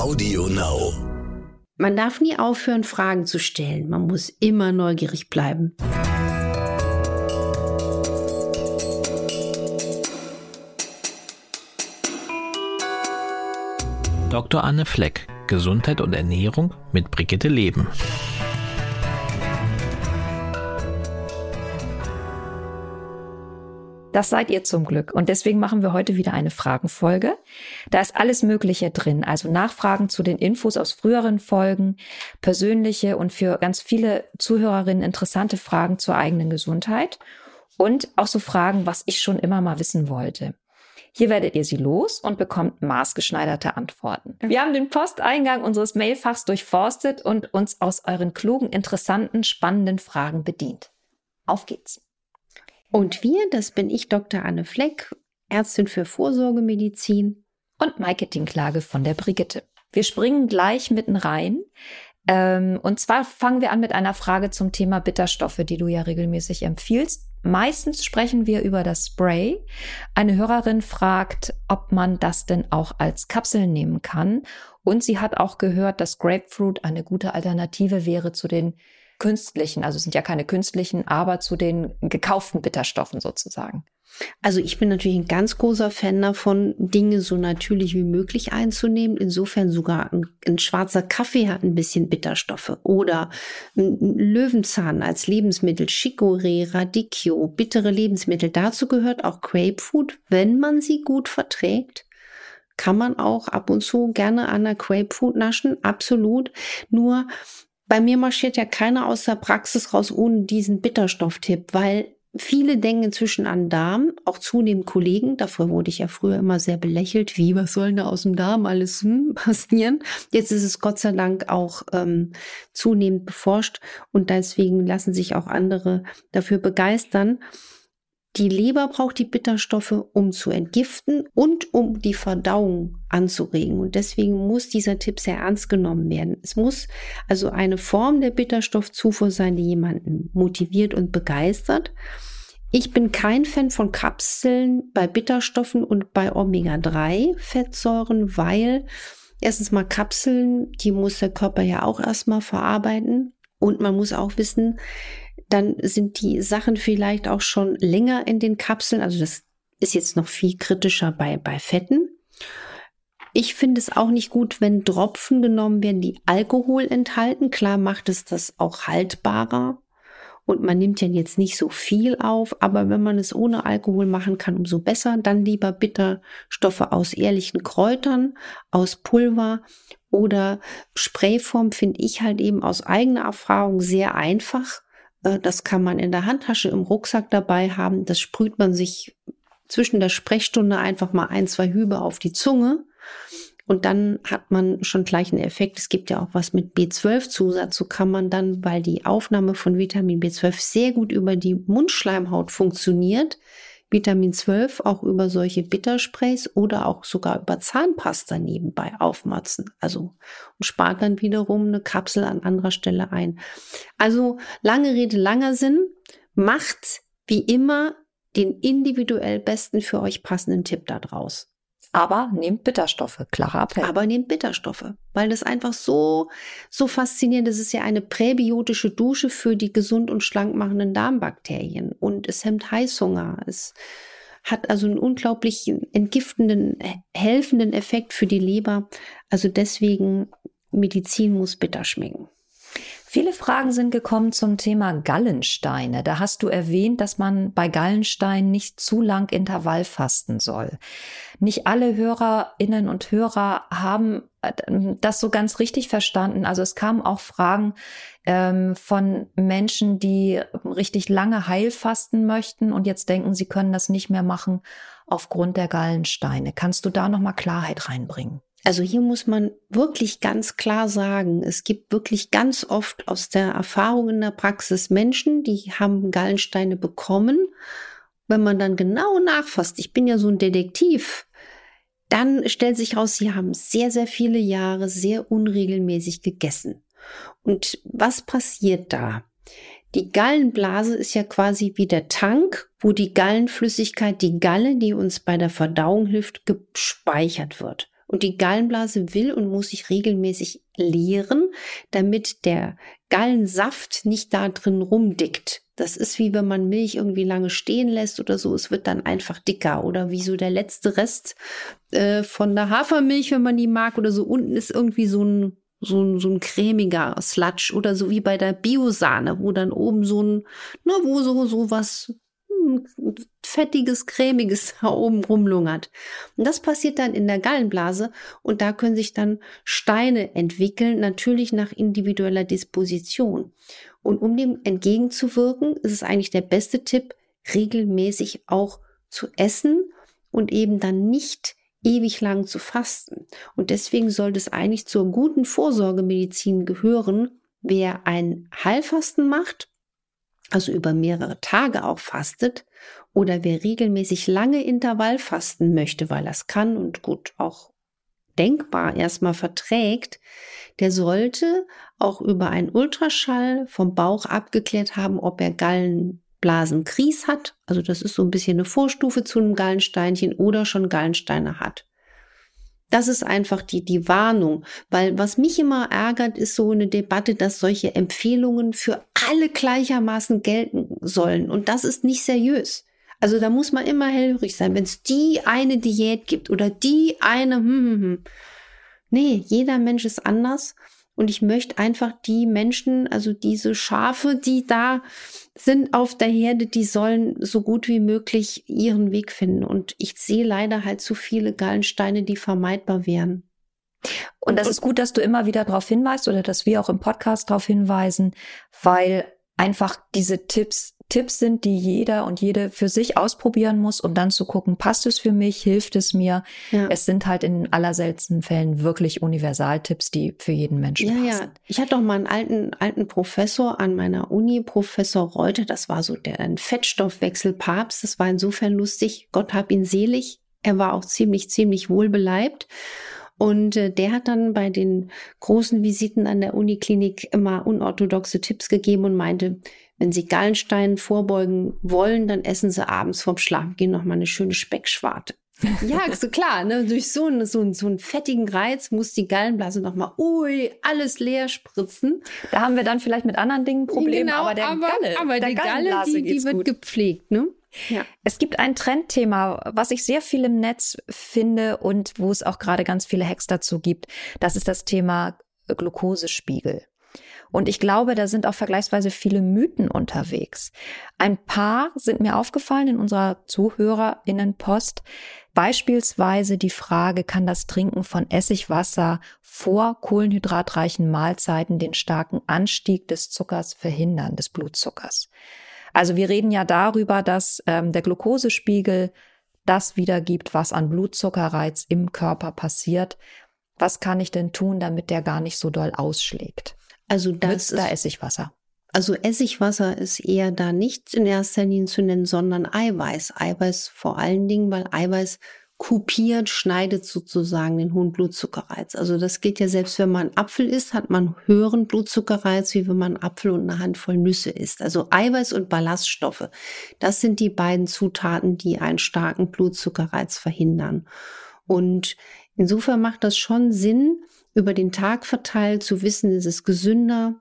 Audio Now. Man darf nie aufhören, Fragen zu stellen. Man muss immer neugierig bleiben. Dr. Anne Fleck, Gesundheit und Ernährung mit Brigitte Leben. Das seid ihr zum Glück. Und deswegen machen wir heute wieder eine Fragenfolge. Da ist alles Mögliche drin. Also Nachfragen zu den Infos aus früheren Folgen, persönliche und für ganz viele Zuhörerinnen interessante Fragen zur eigenen Gesundheit und auch so Fragen, was ich schon immer mal wissen wollte. Hier werdet ihr sie los und bekommt maßgeschneiderte Antworten. Wir haben den Posteingang unseres Mailfachs durchforstet und uns aus euren klugen, interessanten, spannenden Fragen bedient. Auf geht's. Und wir, das bin ich, Dr. Anne Fleck, Ärztin für Vorsorgemedizin. Und Marketingklage von der Brigitte. Wir springen gleich mitten rein. Ähm, und zwar fangen wir an mit einer Frage zum Thema Bitterstoffe, die du ja regelmäßig empfiehlst. Meistens sprechen wir über das Spray. Eine Hörerin fragt, ob man das denn auch als Kapsel nehmen kann. Und sie hat auch gehört, dass Grapefruit eine gute Alternative wäre zu den künstlichen, also sind ja keine künstlichen, aber zu den gekauften Bitterstoffen sozusagen. Also ich bin natürlich ein ganz großer Fan davon, Dinge so natürlich wie möglich einzunehmen. Insofern sogar ein, ein schwarzer Kaffee hat ein bisschen Bitterstoffe oder ein Löwenzahn als Lebensmittel, Chicorée, Radicchio, bittere Lebensmittel. Dazu gehört auch Grapefruit, wenn man sie gut verträgt kann man auch ab und zu gerne an der Grapefruit naschen, absolut. Nur bei mir marschiert ja keiner aus der Praxis raus ohne diesen Bitterstofftipp, weil viele denken inzwischen an Darm, auch zunehmend Kollegen. Davor wurde ich ja früher immer sehr belächelt. Wie, was soll denn da aus dem Darm alles hm, passieren? Jetzt ist es Gott sei Dank auch ähm, zunehmend beforscht und deswegen lassen sich auch andere dafür begeistern. Die Leber braucht die Bitterstoffe, um zu entgiften und um die Verdauung anzuregen. Und deswegen muss dieser Tipp sehr ernst genommen werden. Es muss also eine Form der Bitterstoffzufuhr sein, die jemanden motiviert und begeistert. Ich bin kein Fan von Kapseln bei Bitterstoffen und bei Omega-3-Fettsäuren, weil erstens mal Kapseln, die muss der Körper ja auch erstmal verarbeiten. Und man muss auch wissen, dann sind die Sachen vielleicht auch schon länger in den Kapseln. Also das ist jetzt noch viel kritischer bei, bei Fetten. Ich finde es auch nicht gut, wenn Tropfen genommen werden, die Alkohol enthalten. Klar macht es das auch haltbarer. Und man nimmt ja jetzt nicht so viel auf, aber wenn man es ohne Alkohol machen kann, umso besser. Dann lieber Bitterstoffe aus ehrlichen Kräutern, aus Pulver oder Sprayform finde ich halt eben aus eigener Erfahrung sehr einfach das kann man in der Handtasche im Rucksack dabei haben. Das sprüht man sich zwischen der Sprechstunde einfach mal ein, zwei Hübe auf die Zunge. Und dann hat man schon gleich einen Effekt. Es gibt ja auch was mit B12-Zusatz. So kann man dann, weil die Aufnahme von Vitamin B12 sehr gut über die Mundschleimhaut funktioniert, Vitamin 12 auch über solche Bittersprays oder auch sogar über Zahnpasta nebenbei aufmatzen. Also und spart dann wiederum eine Kapsel an anderer Stelle ein. Also lange Rede, langer Sinn. Macht wie immer den individuell besten für euch passenden Tipp da draus. Aber nehmt Bitterstoffe, klarer Appell. Aber nehmt Bitterstoffe, weil das einfach so, so faszinierend ist. Es ist ja eine präbiotische Dusche für die gesund und schlank machenden Darmbakterien und es hemmt Heißhunger. Es hat also einen unglaublich entgiftenden, helfenden Effekt für die Leber. Also deswegen, Medizin muss bitter schmecken. Viele Fragen sind gekommen zum Thema Gallensteine. Da hast du erwähnt, dass man bei Gallensteinen nicht zu lang Intervall fasten soll. Nicht alle Hörerinnen und Hörer haben äh, das so ganz richtig verstanden. Also es kamen auch Fragen ähm, von Menschen, die richtig lange Heilfasten möchten und jetzt denken, sie können das nicht mehr machen aufgrund der Gallensteine. Kannst du da noch mal Klarheit reinbringen? Also hier muss man wirklich ganz klar sagen, es gibt wirklich ganz oft aus der Erfahrung in der Praxis Menschen, die haben Gallensteine bekommen. Wenn man dann genau nachfasst, ich bin ja so ein Detektiv, dann stellt sich raus, sie haben sehr, sehr viele Jahre sehr unregelmäßig gegessen. Und was passiert da? Die Gallenblase ist ja quasi wie der Tank, wo die Gallenflüssigkeit, die Galle, die uns bei der Verdauung hilft, gespeichert wird. Und die Gallenblase will und muss sich regelmäßig leeren, damit der Gallensaft nicht da drin rumdickt. Das ist wie wenn man Milch irgendwie lange stehen lässt oder so. Es wird dann einfach dicker oder wie so der letzte Rest äh, von der Hafermilch, wenn man die mag oder so. Unten ist irgendwie so ein so ein, so ein cremiger Sludge oder so wie bei der Biosahne, wo dann oben so ein, na, wo so, so was fettiges, cremiges da oben rumlungert. Und das passiert dann in der Gallenblase und da können sich dann Steine entwickeln, natürlich nach individueller Disposition. Und um dem entgegenzuwirken, ist es eigentlich der beste Tipp, regelmäßig auch zu essen und eben dann nicht ewig lang zu fasten. Und deswegen sollte es eigentlich zur guten Vorsorgemedizin gehören, wer ein Heilfasten macht also über mehrere Tage auch fastet, oder wer regelmäßig lange Intervallfasten möchte, weil es kann und gut auch denkbar erstmal verträgt, der sollte auch über einen Ultraschall vom Bauch abgeklärt haben, ob er Gallenblasenkries hat. Also das ist so ein bisschen eine Vorstufe zu einem Gallensteinchen oder schon Gallensteine hat. Das ist einfach die, die Warnung. Weil was mich immer ärgert, ist so eine Debatte, dass solche Empfehlungen für alle gleichermaßen gelten sollen. Und das ist nicht seriös. Also da muss man immer hellhörig sein. Wenn es die eine Diät gibt oder die eine, hm, hm, hm. Nee, jeder Mensch ist anders. Und ich möchte einfach die Menschen, also diese Schafe, die da sind auf der Herde, die sollen so gut wie möglich ihren Weg finden. Und ich sehe leider halt zu viele Gallensteine, die vermeidbar wären. Und das ist gut, dass du immer wieder darauf hinweist oder dass wir auch im Podcast darauf hinweisen, weil einfach diese Tipps Tipps sind, die jeder und jede für sich ausprobieren muss, um dann zu gucken, passt es für mich, hilft es mir. Ja. Es sind halt in allerseltensten Fällen wirklich Universaltipps, die für jeden Menschen ja, passen. Ja, ich hatte doch mal einen alten, alten Professor an meiner Uni, Professor Reuter, das war so der ein Fettstoffwechselpapst. Das war insofern lustig. Gott hab ihn selig. Er war auch ziemlich, ziemlich wohlbeleibt. Und äh, der hat dann bei den großen Visiten an der Uniklinik immer unorthodoxe Tipps gegeben und meinte, wenn Sie Gallensteinen vorbeugen wollen, dann essen Sie abends vorm Schlafengehen noch mal eine schöne Speckschwarte. ja, so klar, ne? durch so einen, so, einen, so einen fettigen Reiz muss die Gallenblase noch mal, ui, alles leer spritzen. Da haben wir dann vielleicht mit anderen Dingen Probleme, genau, aber der aber, Galle, aber der die Galle, die, die wird gut. gepflegt, ne? Ja. Es gibt ein Trendthema, was ich sehr viel im Netz finde und wo es auch gerade ganz viele Hacks dazu gibt. Das ist das Thema Glukosespiegel. Und ich glaube, da sind auch vergleichsweise viele Mythen unterwegs. Ein paar sind mir aufgefallen in unserer Zuhörerinnenpost. Beispielsweise die Frage, kann das Trinken von Essigwasser vor kohlenhydratreichen Mahlzeiten den starken Anstieg des Zuckers verhindern, des Blutzuckers? Also wir reden ja darüber, dass ähm, der Glukosespiegel das wiedergibt, was an Blutzuckerreiz im Körper passiert. Was kann ich denn tun, damit der gar nicht so doll ausschlägt? Also das ist, da Essigwasser. Also Essigwasser ist eher da nicht in erster Linie zu nennen, sondern Eiweiß. Eiweiß vor allen Dingen, weil Eiweiß kupiert, schneidet sozusagen den hohen Blutzuckerreiz. Also das geht ja selbst, wenn man Apfel isst, hat man höheren Blutzuckerreiz, wie wenn man Apfel und eine Handvoll Nüsse isst. Also Eiweiß und Ballaststoffe, das sind die beiden Zutaten, die einen starken Blutzuckerreiz verhindern. Und insofern macht das schon Sinn, über den Tag verteilt zu wissen, ist es gesünder,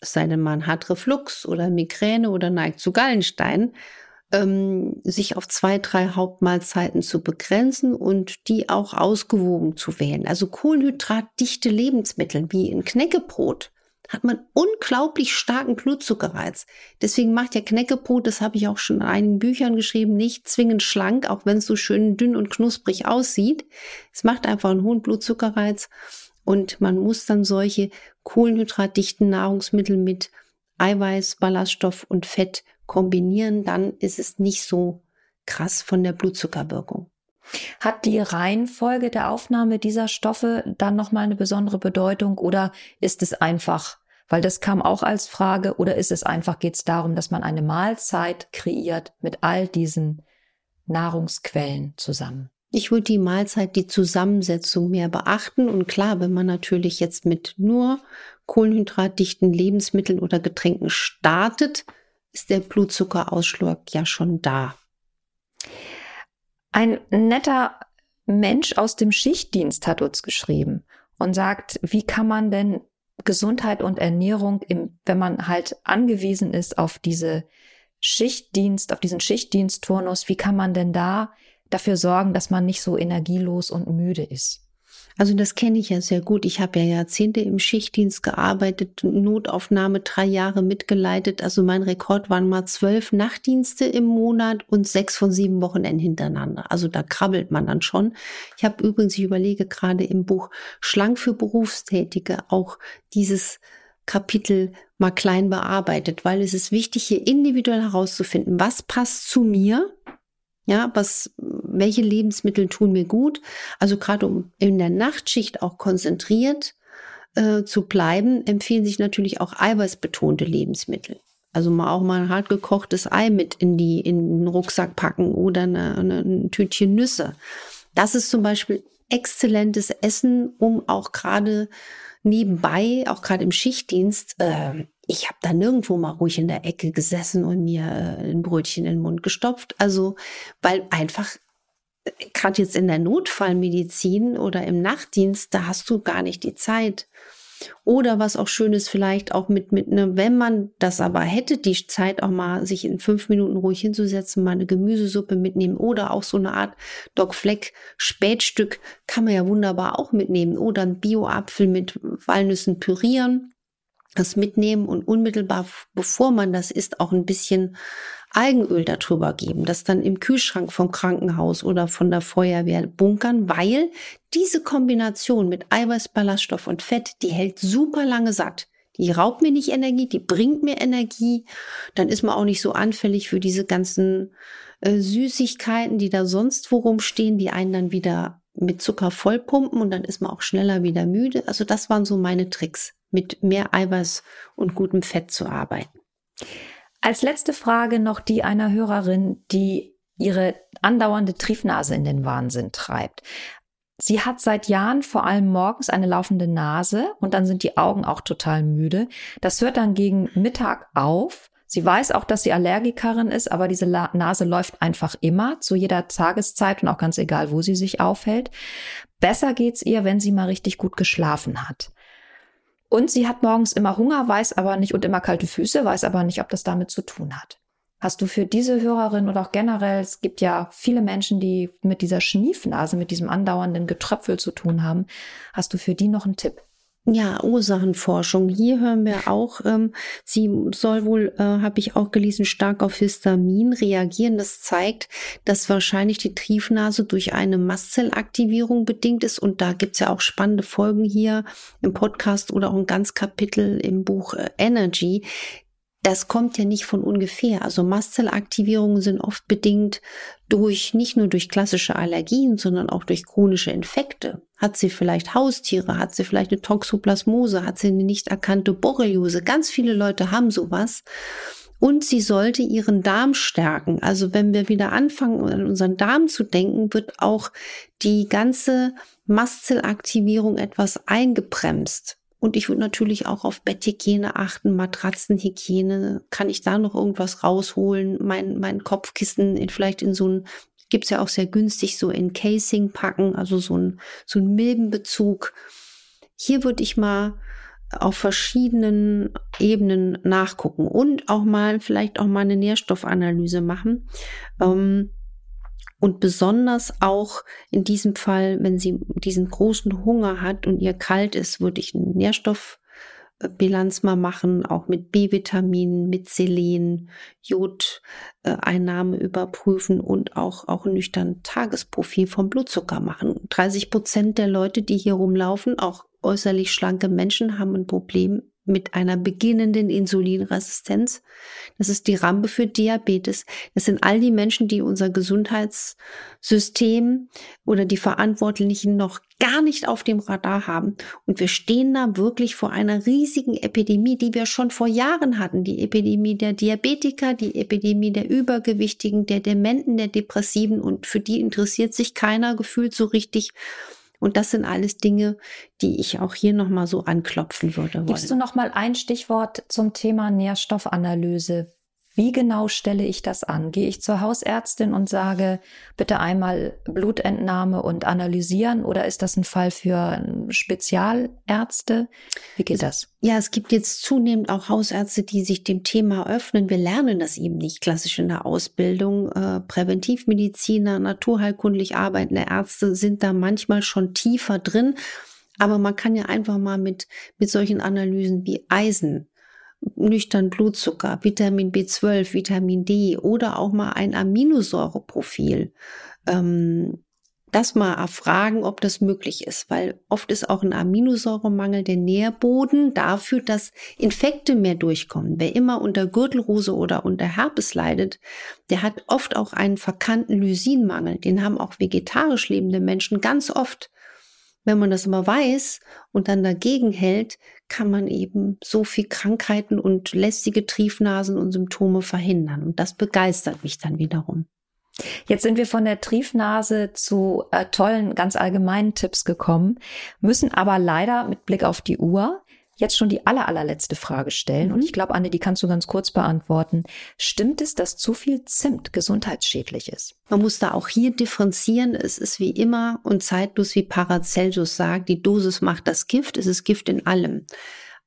es sei denn, man hat Reflux oder Migräne oder neigt zu Gallenstein ähm, sich auf zwei, drei Hauptmahlzeiten zu begrenzen und die auch ausgewogen zu wählen. Also kohlenhydratdichte Lebensmittel wie ein Knäckebrot hat man unglaublich starken Blutzuckerreiz. Deswegen macht ja Knäckebrot, das habe ich auch schon in einigen Büchern geschrieben, nicht zwingend schlank, auch wenn es so schön dünn und knusprig aussieht. Es macht einfach einen hohen Blutzuckerreiz und man muss dann solche kohlenhydratdichten Nahrungsmittel mit Eiweiß, Ballaststoff und Fett kombinieren, dann ist es nicht so krass von der Blutzuckerwirkung. Hat die Reihenfolge der Aufnahme dieser Stoffe dann nochmal eine besondere Bedeutung oder ist es einfach, weil das kam auch als Frage, oder ist es einfach, geht es darum, dass man eine Mahlzeit kreiert mit all diesen Nahrungsquellen zusammen? Ich würde die Mahlzeit, die Zusammensetzung mehr beachten. Und klar, wenn man natürlich jetzt mit nur kohlenhydratdichten Lebensmitteln oder Getränken startet, ist der Blutzuckerausschlag ja schon da. Ein netter Mensch aus dem Schichtdienst hat uns geschrieben und sagt, wie kann man denn Gesundheit und Ernährung, im, wenn man halt angewiesen ist auf diese Schichtdienst, auf diesen Schichtdienstturnus, wie kann man denn da dafür sorgen, dass man nicht so energielos und müde ist? Also das kenne ich ja sehr gut. Ich habe ja Jahrzehnte im Schichtdienst gearbeitet, Notaufnahme drei Jahre mitgeleitet. Also mein Rekord waren mal zwölf Nachtdienste im Monat und sechs von sieben Wochenenden hintereinander. Also da krabbelt man dann schon. Ich habe übrigens, ich überlege gerade im Buch Schlank für Berufstätige auch dieses Kapitel mal klein bearbeitet, weil es ist wichtig, hier individuell herauszufinden, was passt zu mir ja, was, welche Lebensmittel tun mir gut? Also gerade um in der Nachtschicht auch konzentriert äh, zu bleiben, empfehlen sich natürlich auch eiweißbetonte Lebensmittel. Also mal auch mal ein hart gekochtes Ei mit in die in den Rucksack packen oder eine, eine, ein Tütchen Nüsse. Das ist zum Beispiel exzellentes Essen, um auch gerade nebenbei, auch gerade im Schichtdienst, äh, ich habe da nirgendwo mal ruhig in der Ecke gesessen und mir äh, ein Brötchen in den Mund gestopft. Also, weil einfach gerade jetzt in der Notfallmedizin oder im Nachtdienst, da hast du gar nicht die Zeit. Oder was auch schön ist, vielleicht auch mit, mit ne, wenn man das aber hätte, die Zeit auch mal sich in fünf Minuten ruhig hinzusetzen, mal eine Gemüsesuppe mitnehmen oder auch so eine Art Doc Fleck Spätstück kann man ja wunderbar auch mitnehmen oder ein Bio-Apfel mit Walnüssen pürieren das mitnehmen und unmittelbar bevor man das isst auch ein bisschen Algenöl darüber geben, das dann im Kühlschrank vom Krankenhaus oder von der Feuerwehr bunkern, weil diese Kombination mit Eiweiß, Ballaststoff und Fett, die hält super lange satt. Die raubt mir nicht Energie, die bringt mir Energie. Dann ist man auch nicht so anfällig für diese ganzen äh, Süßigkeiten, die da sonst worum stehen, die einen dann wieder mit Zucker vollpumpen und dann ist man auch schneller wieder müde. Also das waren so meine Tricks mit mehr Eiweiß und gutem Fett zu arbeiten. Als letzte Frage noch die einer Hörerin, die ihre andauernde Triefnase in den Wahnsinn treibt. Sie hat seit Jahren vor allem morgens eine laufende Nase und dann sind die Augen auch total müde. Das hört dann gegen Mittag auf. Sie weiß auch, dass sie Allergikerin ist, aber diese Nase läuft einfach immer zu jeder Tageszeit und auch ganz egal, wo sie sich aufhält. Besser geht's ihr, wenn sie mal richtig gut geschlafen hat. Und sie hat morgens immer Hunger, weiß aber nicht und immer kalte Füße, weiß aber nicht, ob das damit zu tun hat. Hast du für diese Hörerin oder auch generell, es gibt ja viele Menschen, die mit dieser Schniefnase, mit diesem andauernden Getröpfel zu tun haben, hast du für die noch einen Tipp? Ja, Ursachenforschung. Hier hören wir auch, ähm, sie soll wohl, äh, habe ich auch gelesen, stark auf Histamin reagieren. Das zeigt, dass wahrscheinlich die Triefnase durch eine Mastzellaktivierung bedingt ist. Und da gibt's ja auch spannende Folgen hier im Podcast oder auch ein ganz Kapitel im Buch äh, Energy, das kommt ja nicht von ungefähr. Also Mastzellaktivierungen sind oft bedingt durch, nicht nur durch klassische Allergien, sondern auch durch chronische Infekte. Hat sie vielleicht Haustiere? Hat sie vielleicht eine Toxoplasmose? Hat sie eine nicht erkannte Borreliose? Ganz viele Leute haben sowas. Und sie sollte ihren Darm stärken. Also wenn wir wieder anfangen, an unseren Darm zu denken, wird auch die ganze Mastzellaktivierung etwas eingebremst. Und ich würde natürlich auch auf Betthygiene achten, Matratzenhygiene. Kann ich da noch irgendwas rausholen? Mein, mein Kopfkissen in, vielleicht in so ein, gibt's ja auch sehr günstig, so in Casing packen, also so ein, so ein Milbenbezug. Hier würde ich mal auf verschiedenen Ebenen nachgucken und auch mal, vielleicht auch mal eine Nährstoffanalyse machen. Ähm, und besonders auch in diesem Fall, wenn sie diesen großen Hunger hat und ihr kalt ist, würde ich eine Nährstoffbilanz mal machen, auch mit B-Vitaminen, mit Selen, Jodeinnahme überprüfen und auch, auch nüchtern Tagesprofil vom Blutzucker machen. 30 Prozent der Leute, die hier rumlaufen, auch äußerlich schlanke Menschen, haben ein Problem mit einer beginnenden Insulinresistenz. Das ist die Rampe für Diabetes. Das sind all die Menschen, die unser Gesundheitssystem oder die Verantwortlichen noch gar nicht auf dem Radar haben. Und wir stehen da wirklich vor einer riesigen Epidemie, die wir schon vor Jahren hatten. Die Epidemie der Diabetiker, die Epidemie der Übergewichtigen, der Dementen, der Depressiven. Und für die interessiert sich keiner gefühlt so richtig. Und das sind alles Dinge, die ich auch hier nochmal so anklopfen würde. Gibst du nochmal ein Stichwort zum Thema Nährstoffanalyse? Wie genau stelle ich das an? Gehe ich zur Hausärztin und sage, bitte einmal Blutentnahme und analysieren oder ist das ein Fall für Spezialärzte? Wie geht das? Ja, es gibt jetzt zunehmend auch Hausärzte, die sich dem Thema öffnen. Wir lernen das eben nicht klassisch in der Ausbildung. Äh, Präventivmediziner, naturheilkundlich arbeitende Ärzte sind da manchmal schon tiefer drin. Aber man kann ja einfach mal mit, mit solchen Analysen wie Eisen nüchtern Blutzucker, Vitamin B12, Vitamin D oder auch mal ein Aminosäureprofil. Ähm, das mal erfragen, ob das möglich ist, weil oft ist auch ein Aminosäuremangel der Nährboden dafür, dass Infekte mehr durchkommen. Wer immer unter Gürtelrose oder unter Herpes leidet, der hat oft auch einen verkannten Lysinmangel. Den haben auch vegetarisch lebende Menschen ganz oft. Wenn man das aber weiß und dann dagegen hält, kann man eben so viel Krankheiten und lästige Triefnasen und Symptome verhindern. Und das begeistert mich dann wiederum. Jetzt sind wir von der Triefnase zu äh, tollen, ganz allgemeinen Tipps gekommen, müssen aber leider mit Blick auf die Uhr jetzt schon die aller, allerletzte Frage stellen. Mhm. Und ich glaube, Anne, die kannst du ganz kurz beantworten. Stimmt es, dass zu viel Zimt gesundheitsschädlich ist? Man muss da auch hier differenzieren. Es ist wie immer und zeitlos, wie Paracelsus sagt, die Dosis macht das Gift. Es ist Gift in allem.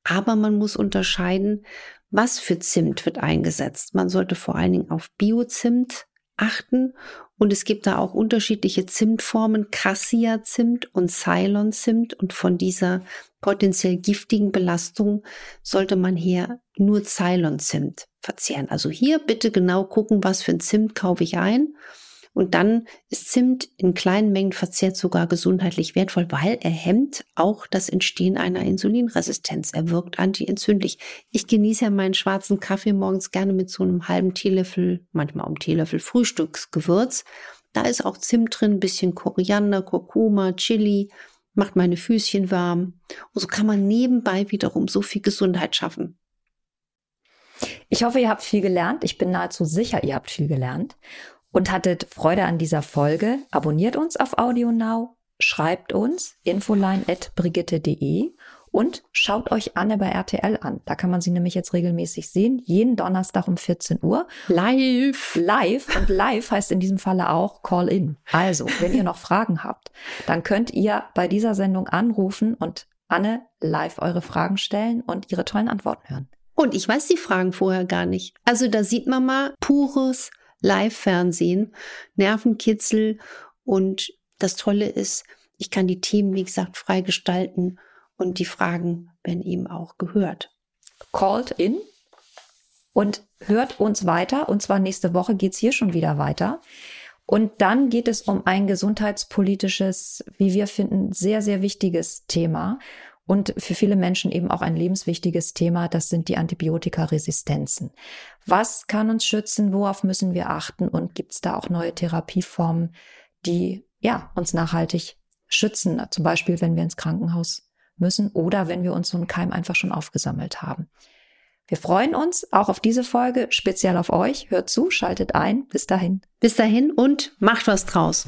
Aber man muss unterscheiden, was für Zimt wird eingesetzt. Man sollte vor allen Dingen auf Biozimt achten. Und es gibt da auch unterschiedliche Zimtformen, Cassia-Zimt und Ceylon-Zimt. Und von dieser potenziell giftigen Belastung sollte man hier nur Ceylon-Zimt verzehren. Also hier bitte genau gucken, was für ein Zimt kaufe ich ein und dann ist Zimt in kleinen Mengen verzehrt sogar gesundheitlich wertvoll, weil er hemmt auch das Entstehen einer Insulinresistenz. Er wirkt antientzündlich. Ich genieße ja meinen schwarzen Kaffee morgens gerne mit so einem halben Teelöffel, manchmal um Teelöffel Frühstücksgewürz. Da ist auch Zimt drin, bisschen Koriander, Kurkuma, Chili, macht meine Füßchen warm. Und so kann man nebenbei wiederum so viel Gesundheit schaffen. Ich hoffe, ihr habt viel gelernt. Ich bin nahezu sicher, ihr habt viel gelernt und hattet Freude an dieser Folge, abonniert uns auf AudioNow, schreibt uns infoline.brigitte.de und schaut euch Anne bei RTL an. Da kann man sie nämlich jetzt regelmäßig sehen. Jeden Donnerstag um 14 Uhr. Live. Live. Und live heißt in diesem Falle auch Call in. Also, wenn ihr noch Fragen habt, dann könnt ihr bei dieser Sendung anrufen und Anne live eure Fragen stellen und ihre tollen Antworten hören. Und ich weiß die Fragen vorher gar nicht. Also da sieht man mal pures Live-Fernsehen, Nervenkitzel und das Tolle ist, ich kann die Themen, wie gesagt, frei gestalten und die Fragen werden eben auch gehört. Called in und hört uns weiter. Und zwar nächste Woche geht's hier schon wieder weiter. Und dann geht es um ein gesundheitspolitisches, wie wir finden, sehr, sehr wichtiges Thema und für viele Menschen eben auch ein lebenswichtiges Thema, das sind die Antibiotikaresistenzen. Was kann uns schützen? Worauf müssen wir achten? Und gibt es da auch neue Therapieformen, die ja uns nachhaltig schützen? Zum Beispiel, wenn wir ins Krankenhaus müssen oder wenn wir uns so einen Keim einfach schon aufgesammelt haben. Wir freuen uns auch auf diese Folge, speziell auf euch. Hört zu, schaltet ein. Bis dahin. Bis dahin und macht was draus.